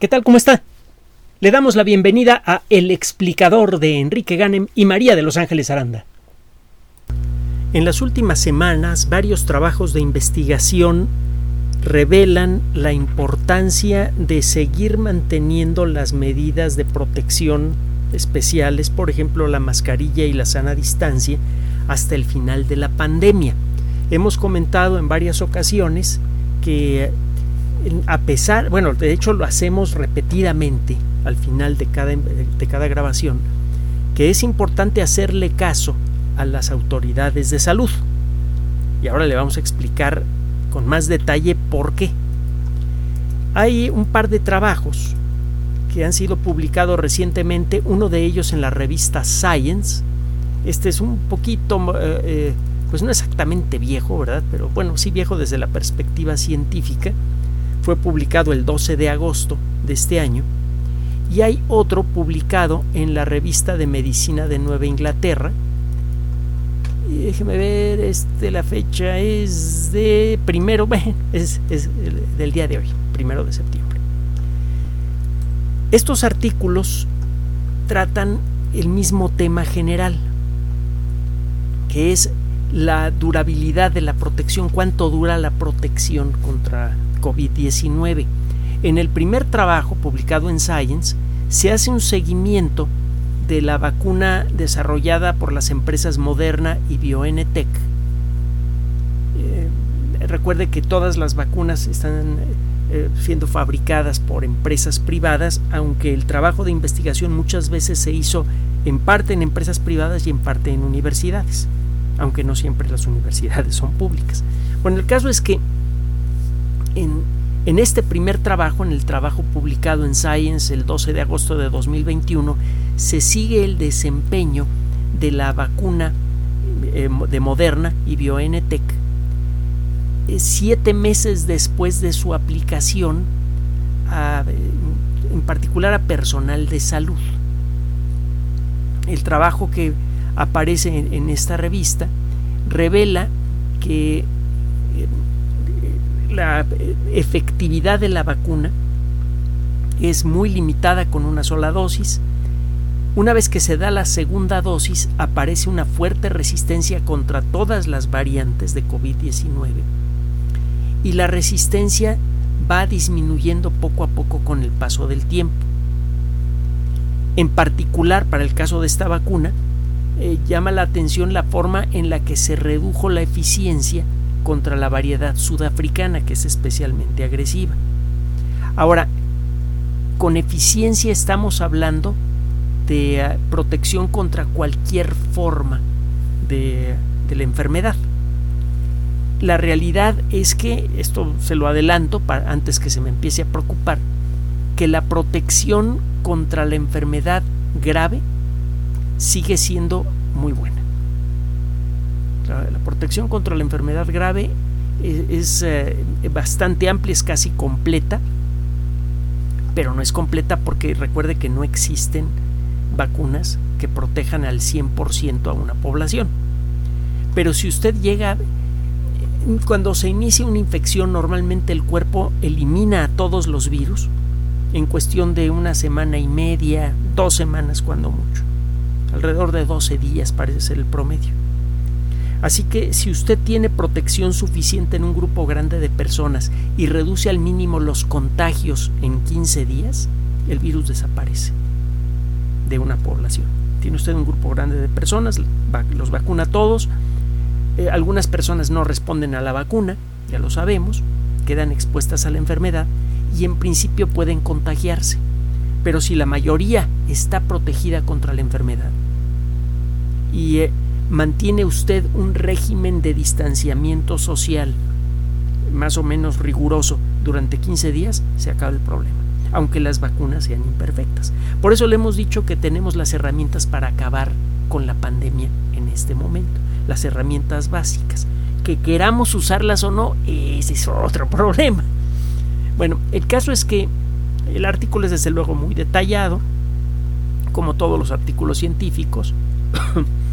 ¿Qué tal? ¿Cómo está? Le damos la bienvenida a El explicador de Enrique Ganem y María de Los Ángeles Aranda. En las últimas semanas, varios trabajos de investigación revelan la importancia de seguir manteniendo las medidas de protección especiales, por ejemplo la mascarilla y la sana distancia, hasta el final de la pandemia. Hemos comentado en varias ocasiones que a pesar, bueno, de hecho lo hacemos repetidamente al final de cada, de cada grabación, que es importante hacerle caso a las autoridades de salud. Y ahora le vamos a explicar con más detalle por qué. Hay un par de trabajos que han sido publicados recientemente, uno de ellos en la revista Science. Este es un poquito, eh, eh, pues no exactamente viejo, ¿verdad? Pero bueno, sí viejo desde la perspectiva científica. Fue publicado el 12 de agosto de este año. Y hay otro publicado en la revista de Medicina de Nueva Inglaterra, déjeme ver, este, la fecha es de primero, es, es del día de hoy, primero de septiembre. Estos artículos tratan el mismo tema general, que es la durabilidad de la protección, cuánto dura la protección contra COVID-19. En el primer trabajo publicado en Science se hace un seguimiento de la vacuna desarrollada por las empresas Moderna y BioNTech. Eh, recuerde que todas las vacunas están eh, siendo fabricadas por empresas privadas, aunque el trabajo de investigación muchas veces se hizo en parte en empresas privadas y en parte en universidades, aunque no siempre las universidades son públicas. Bueno, el caso es que en, este primer trabajo, en el trabajo publicado en Science el 12 de agosto de 2021, se sigue el desempeño de la vacuna eh, de Moderna y BioNTech eh, siete meses después de su aplicación, en particular a personal de salud. El trabajo que aparece en, esta revista revela que eh, la efectividad de la vacuna es muy limitada con una sola dosis, una vez que se da la segunda dosis, aparece una fuerte resistencia contra todas las variantes de COVID-19 y la resistencia va disminuyendo poco a poco con el paso del tiempo. En particular, para el caso de esta vacuna, eh, llama la atención la forma en la que se redujo la eficiencia contra la variedad sudafricana, que es especialmente agresiva. Ahora, con eficiencia estamos hablando de eh, protección contra cualquier forma de, la enfermedad. La realidad es que, esto se lo adelanto antes que se me empiece a preocupar, que la protección contra la enfermedad grave sigue siendo muy buena. La, protección contra la enfermedad grave es, eh, bastante amplia, es casi completa, pero no es completa porque recuerde que no existen vacunas que protejan al 100% a una población. Pero si usted llega, cuando se inicia una infección, normalmente el cuerpo elimina a todos los virus en cuestión de una semana y media, dos semanas cuando mucho. Alrededor de 12 días parece ser el promedio. Así que si usted tiene protección suficiente en un grupo grande de personas y reduce al mínimo los contagios en 15 días, el virus desaparece de una población. Tiene usted un grupo grande de personas, los vacuna a todos, eh, algunas personas no responden a la vacuna, ya lo sabemos, quedan expuestas a la enfermedad y en principio pueden contagiarse. Pero si la mayoría está protegida contra la enfermedad y eh, mantiene usted un régimen de distanciamiento social más o menos riguroso durante 15 días, se acaba el problema aunque las vacunas sean imperfectas. Por eso le hemos dicho que tenemos las herramientas para acabar con la pandemia en este momento, las herramientas básicas. Que queramos usarlas o no, ese es otro problema. Bueno, el caso es que el artículo es desde luego muy detallado, como todos los artículos científicos.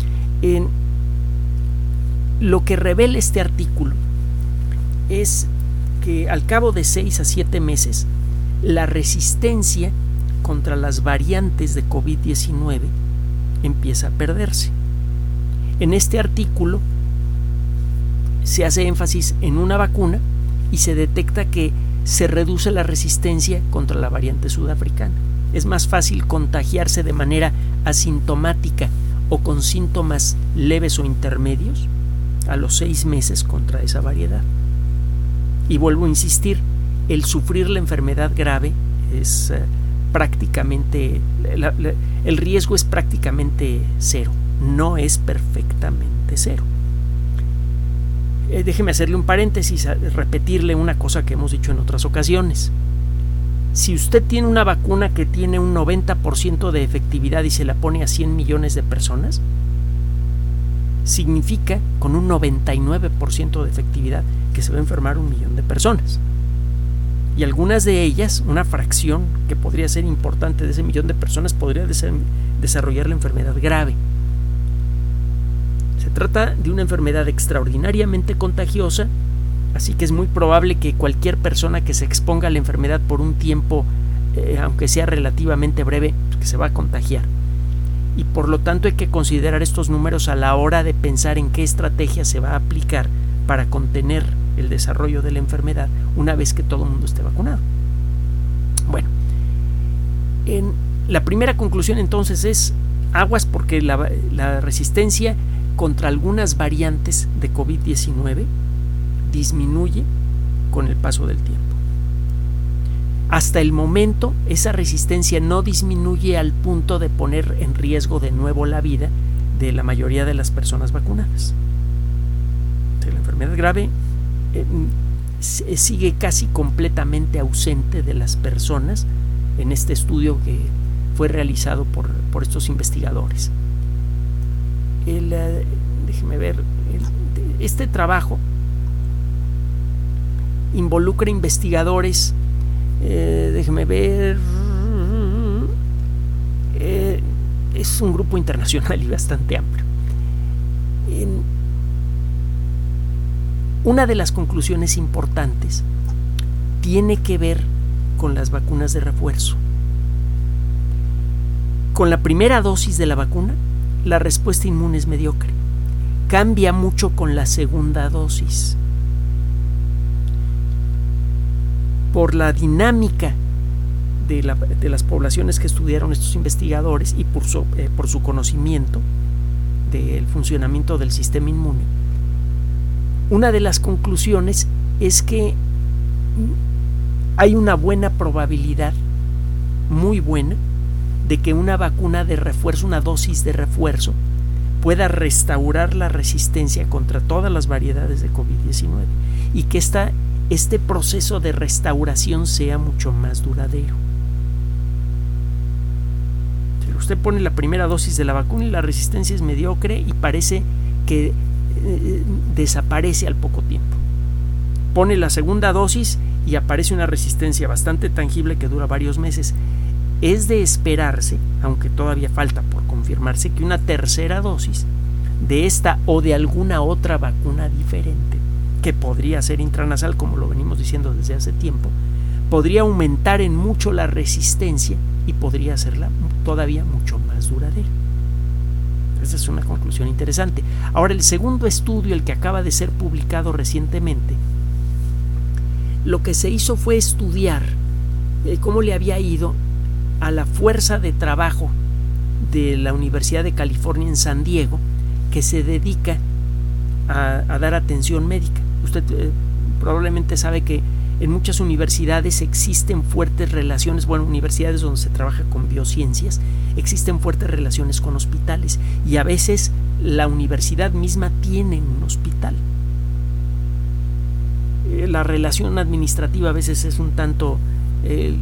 lo que revela este artículo es que al cabo de seis a siete meses la resistencia contra las variantes de COVID-19 empieza a perderse. En este artículo se hace énfasis en una vacuna y se detecta que se reduce la resistencia contra la variante sudafricana. Es más fácil contagiarse de manera asintomática o con síntomas leves o intermedios a los seis meses contra esa variedad. Y vuelvo a insistir, el sufrir la enfermedad grave es eh, prácticamente, el riesgo es prácticamente cero, no es perfectamente cero. Eh, déjeme hacerle un paréntesis, repetirle una cosa que hemos dicho en otras ocasiones. Si usted tiene una vacuna que tiene un 90% de efectividad y se la pone a 100 millones de personas, significa con un 99% de efectividad que se va a enfermar un millón de personas. Y algunas de ellas, una fracción que podría ser importante de ese millón de personas, podría desarrollar la enfermedad grave. Se trata de una enfermedad extraordinariamente contagiosa, así que es muy probable que cualquier persona que se exponga a la enfermedad por un tiempo, eh, aunque sea relativamente breve, que se va a contagiar. Y por lo tanto hay que considerar estos números a la hora de pensar en qué estrategia se va a aplicar para contener el desarrollo de la enfermedad una vez que todo el mundo esté vacunado. Bueno, en la primera conclusión entonces es aguas porque la, la resistencia contra algunas variantes de COVID-19 disminuye con el paso del tiempo. Hasta el momento, esa resistencia no disminuye al punto de poner en riesgo de nuevo la vida de la mayoría de las personas vacunadas. La enfermedad grave eh, sigue casi completamente ausente de las personas en este estudio que fue realizado por, estos investigadores. Eh, déjeme ver, este trabajo involucra investigadores, eh, déjeme ver, es un grupo internacional y bastante amplio. Una de las conclusiones importantes tiene que ver con las vacunas de refuerzo. Con la primera dosis de la vacuna, la respuesta inmune es mediocre. Cambia mucho con la segunda dosis. Por la dinámica de, las poblaciones que estudiaron estos investigadores y por su, eh, por su conocimiento del funcionamiento del sistema inmune, una de las conclusiones es que hay una buena probabilidad, muy buena, de que una vacuna de refuerzo, una dosis de refuerzo, pueda restaurar la resistencia contra todas las variedades de COVID-19 y que esta, este proceso de restauración sea mucho más duradero. Usted pone la primera dosis de la vacuna y la resistencia es mediocre y parece que eh, desaparece al poco tiempo. Pone la segunda dosis y aparece una resistencia bastante tangible que dura varios meses. Es de esperarse, aunque todavía falta por confirmarse, que una tercera dosis de esta o de alguna otra vacuna diferente, que podría ser intranasal, como lo venimos diciendo desde hace tiempo, podría aumentar en mucho la resistencia y podría hacerla todavía mucho más duradera. Esa es una conclusión interesante. Ahora, el segundo estudio, el que acaba de ser publicado recientemente, lo que se hizo fue estudiar eh, cómo le había ido a la fuerza de trabajo de la Universidad de California en San Diego, que se dedica a, dar atención médica. Usted eh, probablemente sabe que en muchas universidades existen fuertes relaciones, bueno, universidades donde se trabaja con biociencias, existen fuertes relaciones con hospitales y a veces la universidad misma tiene un hospital. Eh, la relación administrativa a veces es un tanto eh,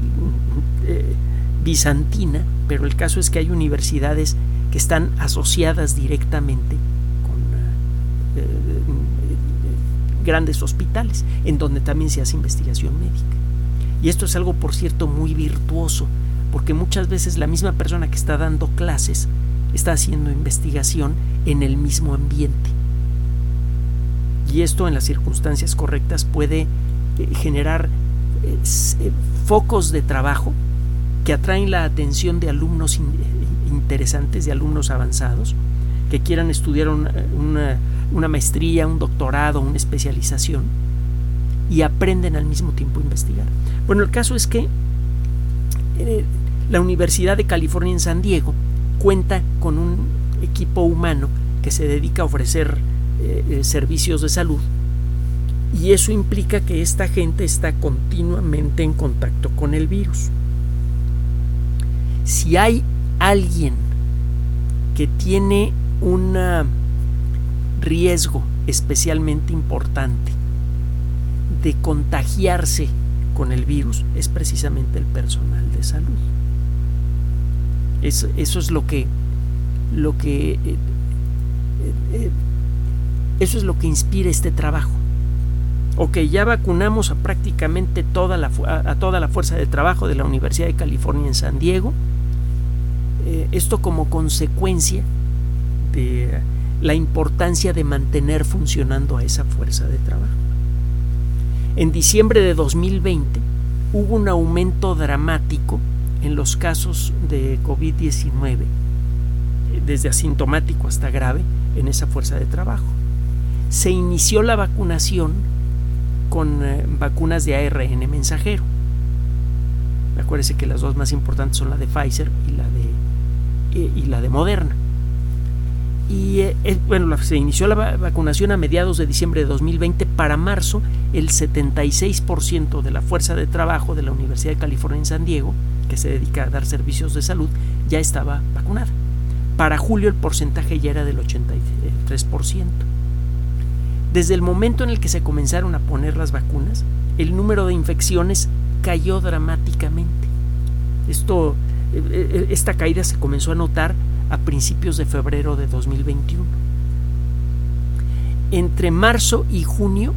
bizantina, pero el caso es que hay universidades que están asociadas directamente grandes hospitales, en donde también se hace investigación médica. Y esto es algo, por cierto, muy virtuoso, porque muchas veces la misma persona que está dando clases está haciendo investigación en el mismo ambiente. Y esto en las circunstancias correctas puede eh, generar focos de trabajo que atraen la atención de alumnos interesantes, de alumnos avanzados, que quieran estudiar una, maestría, un doctorado, una especialización y aprenden al mismo tiempo a investigar. Bueno, el caso es que eh, la Universidad de California en San Diego cuenta con un equipo humano que se dedica a ofrecer eh, eh, servicios de salud y eso implica que esta gente está continuamente en contacto con el virus. Si hay alguien que tiene un riesgo especialmente importante de contagiarse con el virus es precisamente el personal de salud. Eso, es lo que, lo que eh, eh, eso es lo que inspira este trabajo. Ok, ya vacunamos a prácticamente toda la, a toda la fuerza de trabajo de la Universidad de California en San Diego. Eh, esto como consecuencia de la importancia de mantener funcionando a esa fuerza de trabajo. En diciembre de 2020 hubo un aumento dramático en los casos de COVID-19, desde asintomático hasta grave, en esa fuerza de trabajo. Se inició la vacunación con eh, vacunas de ARN mensajero. Acuérdense que las dos más importantes son la de Pfizer y la de, eh, y la de Moderna. Y eh, bueno, se inició la vacunación a mediados de diciembre de 2020. Para marzo, el 76% de la fuerza de trabajo de la Universidad de California en San Diego, que se dedica a dar servicios de salud, ya estaba vacunada. Para julio el porcentaje ya era del 83%. Desde el momento en el que se comenzaron a poner las vacunas, el número de infecciones cayó dramáticamente. Esto, eh, eh, esta caída se comenzó a notar a principios de febrero de 2021. Entre marzo y junio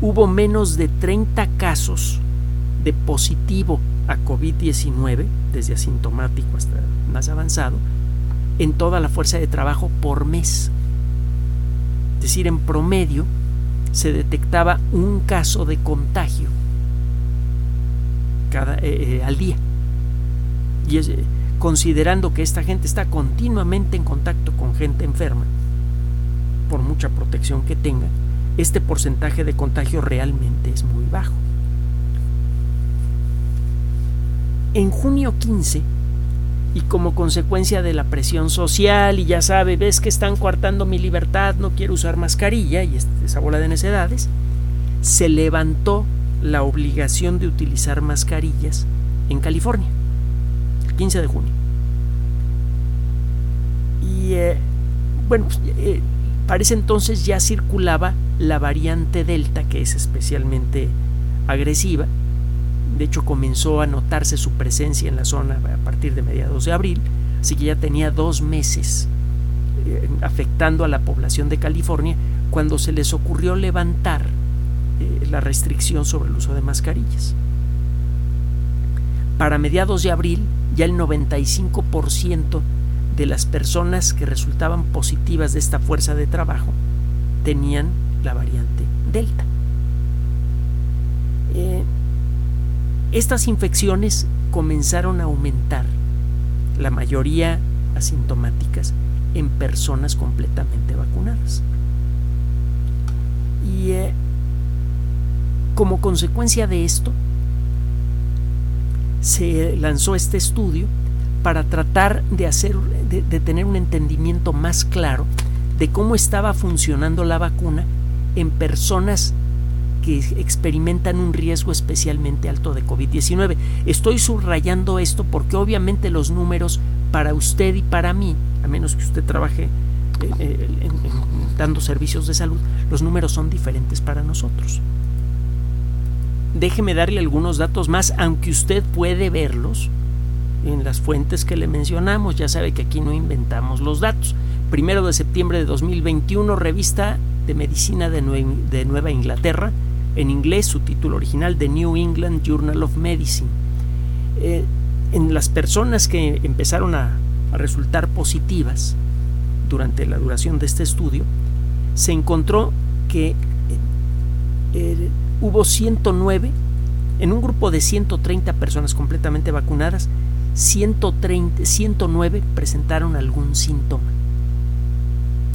hubo menos de 30 casos de positivo a COVID-19, desde asintomático hasta más avanzado, en toda la fuerza de trabajo por mes. Es decir, en promedio se detectaba un caso de contagio cada, eh, eh, al día. Y es, considerando que esta gente está continuamente en contacto con gente enferma, por mucha protección que tenga, este porcentaje de contagio realmente es muy bajo. En junio 15, y como consecuencia de la presión social, y ya sabe, ves que están coartando mi libertad, no quiero usar mascarilla, y esa bola de necedades, se levantó la obligación de utilizar mascarillas en California. 15 de junio. Y eh, bueno, pues, eh, parece entonces ya circulaba la variante Delta, que es especialmente agresiva. De hecho, comenzó a notarse su presencia en la zona a partir de mediados de abril, así que ya tenía dos meses eh, afectando a la población de California cuando se les ocurrió levantar la restricción sobre el uso de mascarillas. Para mediados de abril, ya el 95% de las personas que resultaban positivas de esta fuerza de trabajo tenían la variante Delta. Eh, estas infecciones comenzaron a aumentar, la mayoría asintomáticas, en personas completamente vacunadas. Y eh, como consecuencia de esto, se lanzó este estudio para tratar de hacer de, tener un entendimiento más claro de cómo estaba funcionando la vacuna en personas que experimentan un riesgo especialmente alto de COVID-19. Estoy subrayando esto porque obviamente los números para usted y para mí, a menos que usted trabaje eh, eh, dando servicios de salud, los números son diferentes para nosotros déjeme darle algunos datos más, aunque usted puede verlos en las fuentes que le mencionamos. Ya sabe que aquí no inventamos los datos. Primero de septiembre de 2021, revista de medicina de, Nueva Inglaterra, en inglés, su título original, The New England Journal of Medicine. Eh, en las personas que empezaron a, resultar positivas durante la duración de este estudio, se encontró que eh, hubo 109, en un grupo de 130 personas completamente vacunadas, 130, 109 presentaron algún síntoma,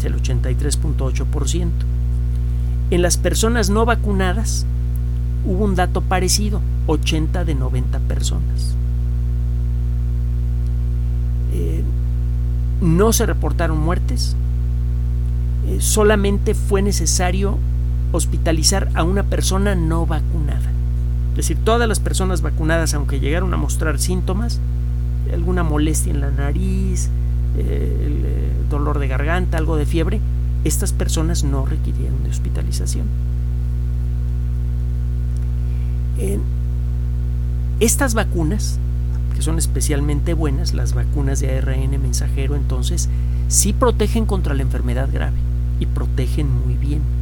el 83.8%. En las personas no vacunadas hubo un dato parecido, 80 de 90 personas. Eh, no se reportaron muertes, eh, solamente fue necesario hospitalizar a una persona no vacunada. Es decir, todas las personas vacunadas, aunque llegaron a mostrar síntomas, alguna molestia en la nariz, eh, el dolor de garganta, algo de fiebre, estas personas no requirieron de hospitalización. estas vacunas, que son especialmente buenas, las vacunas de ARN mensajero, entonces, sí protegen contra la enfermedad grave y protegen muy bien.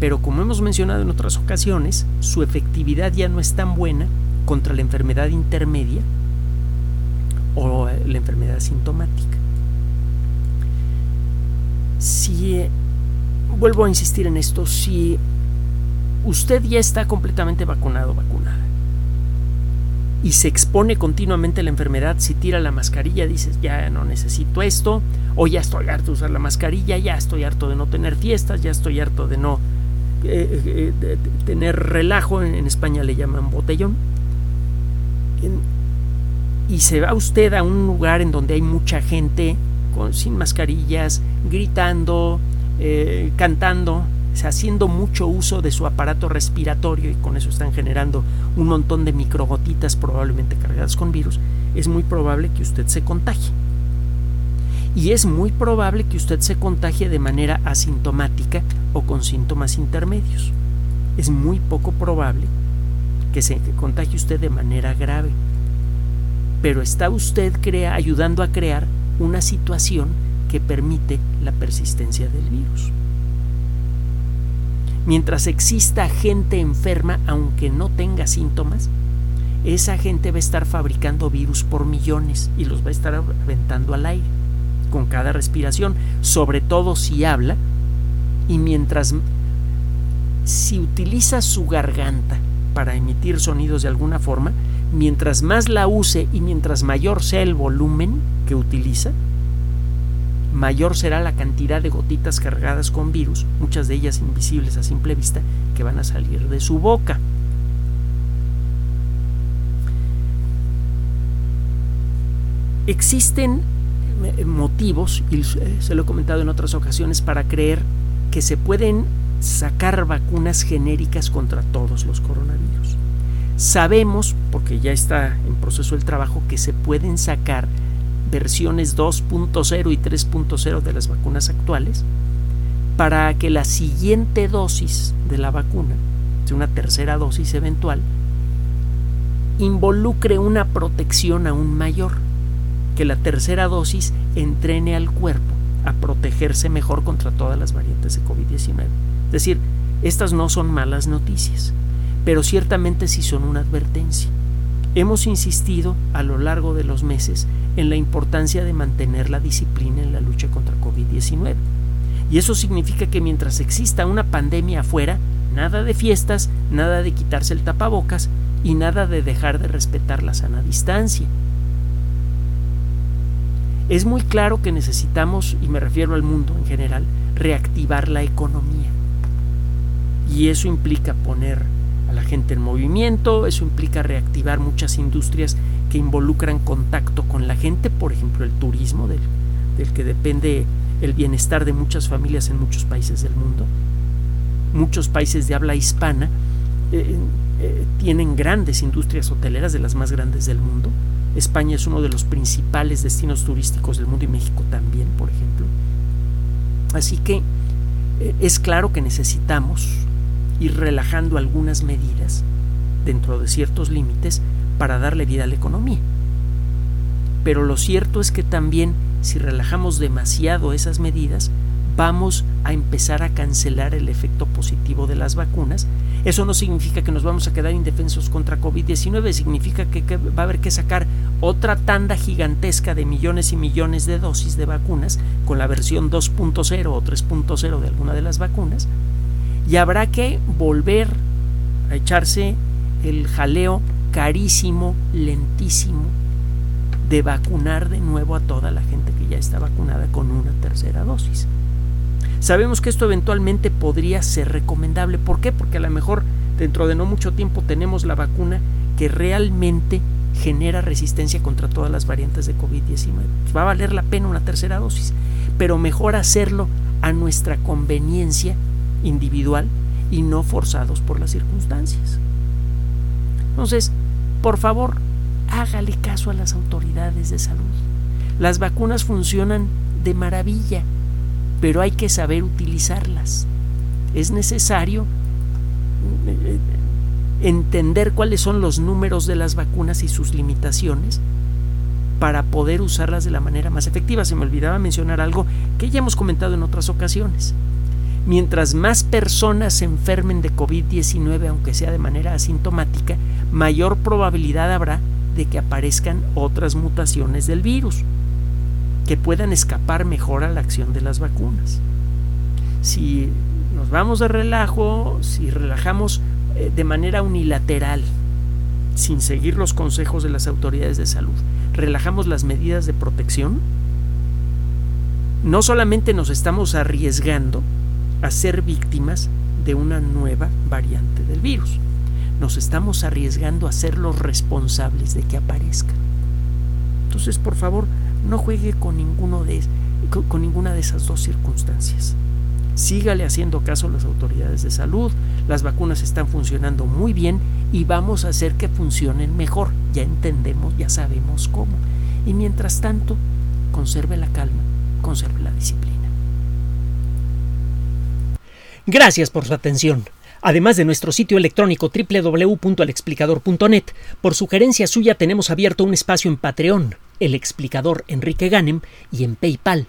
Pero como hemos mencionado en otras ocasiones, su efectividad ya no es tan buena contra la enfermedad intermedia o la enfermedad sintomática. Si eh, vuelvo a insistir en esto, si usted ya está completamente vacunado, vacunada, y se expone continuamente a la enfermedad, si tira la mascarilla, dices, ya no necesito esto, o ya estoy harto de usar la mascarilla, ya estoy harto de no tener fiestas, ya estoy harto de no eh, eh, tener relajo, en, España le llaman botellón. y se va usted a un lugar en donde hay mucha gente con, sin mascarillas, gritando, eh, cantando, haciendo mucho uso de su aparato respiratorio y con eso están generando un montón de microgotitas probablemente cargadas con virus, es muy probable que usted se contagie. Y es muy probable que usted se contagie de manera asintomática o con síntomas intermedios. Es muy poco probable que se contagie usted de manera grave. Pero está usted crea, ayudando a crear una situación que permite la persistencia del virus. Mientras exista gente enferma, aunque no tenga síntomas, esa gente va a estar fabricando virus por millones y los va a estar aventando al aire con cada respiración, sobre todo si habla y mientras si utiliza su garganta para emitir sonidos de alguna forma, mientras más la use y mientras mayor sea el volumen que utiliza, mayor será la cantidad de gotitas cargadas con virus, muchas de ellas invisibles a simple vista, que van a salir de su boca. Existen motivos, y se lo he comentado en otras ocasiones, para creer que se pueden sacar vacunas genéricas contra todos los coronavirus. Sabemos, porque ya está en proceso el trabajo, que se pueden sacar versiones 2.0 y 3.0 de las vacunas actuales para que la siguiente dosis de la vacuna, una tercera dosis eventual, involucre una protección aún mayor, que la tercera dosis entrene al cuerpo a protegerse mejor contra todas las variantes de COVID-19. Es decir, estas no son malas noticias, pero ciertamente sí son una advertencia. Hemos insistido a lo largo de los meses en la importancia de mantener la disciplina en la lucha contra COVID-19. Y eso significa que mientras exista una pandemia afuera, nada de fiestas, nada de quitarse el tapabocas y nada de dejar de respetar la sana distancia. Es muy claro que necesitamos, y me refiero al mundo en general, reactivar la economía. Y eso implica poner a la gente en movimiento, eso implica reactivar muchas industrias que involucran contacto con la gente, por ejemplo el turismo, del, que depende el bienestar de muchas familias en muchos países del mundo. Muchos países de habla hispana eh, eh, tienen grandes industrias hoteleras, de las más grandes del mundo. España es uno de los principales destinos turísticos del mundo y México también, por ejemplo. Así que eh, es claro que necesitamos ir relajando algunas medidas dentro de ciertos límites para darle vida a la economía. Pero lo cierto es que también si relajamos demasiado esas medidas, vamos a empezar a cancelar el efecto positivo de las vacunas. Eso no significa que nos vamos a quedar indefensos contra COVID-19, significa que, va a haber que sacar otra tanda gigantesca de millones y millones de dosis de vacunas con la versión 2.0 o 3.0 de alguna de las vacunas y habrá que volver a echarse el jaleo carísimo, lentísimo, de vacunar de nuevo a toda la gente que ya está vacunada con una tercera dosis. Sabemos que esto eventualmente podría ser recomendable. ¿Por qué? Porque a lo mejor dentro de no mucho tiempo tenemos la vacuna que realmente genera resistencia contra todas las variantes de COVID-19. Va a valer la pena una tercera dosis, pero mejor hacerlo a nuestra conveniencia individual y no forzados por las circunstancias. Entonces, por favor, hágale caso a las autoridades de salud. Las vacunas funcionan de maravilla, pero hay que saber utilizarlas. Es necesario eh, entender cuáles son los números de las vacunas y sus limitaciones para poder usarlas de la manera más efectiva. Se me olvidaba mencionar algo que ya hemos comentado en otras ocasiones. Mientras más personas se enfermen de COVID-19, aunque sea de manera asintomática, mayor probabilidad habrá de que aparezcan otras mutaciones del virus que puedan escapar mejor a la acción de las vacunas. Si nos vamos de relajo, si relajamos de manera unilateral, sin seguir los consejos de las autoridades de salud, relajamos las medidas de protección, no solamente nos estamos arriesgando a ser víctimas de una nueva variante del virus, nos estamos arriesgando a ser los responsables de que aparezca. Entonces, por favor, no juegue con, ninguno de, con ninguna de esas dos circunstancias. Sígale haciendo caso a las autoridades de salud, las vacunas están funcionando muy bien y vamos a hacer que funcionen mejor. Ya entendemos, ya sabemos cómo. Y mientras tanto, conserve la calma, conserve la disciplina. Gracias por su atención. Además de nuestro sitio electrónico www.alexplicador.net, por sugerencia suya tenemos abierto un espacio en Patreon, el explicador Enrique Ganem, y en PayPal,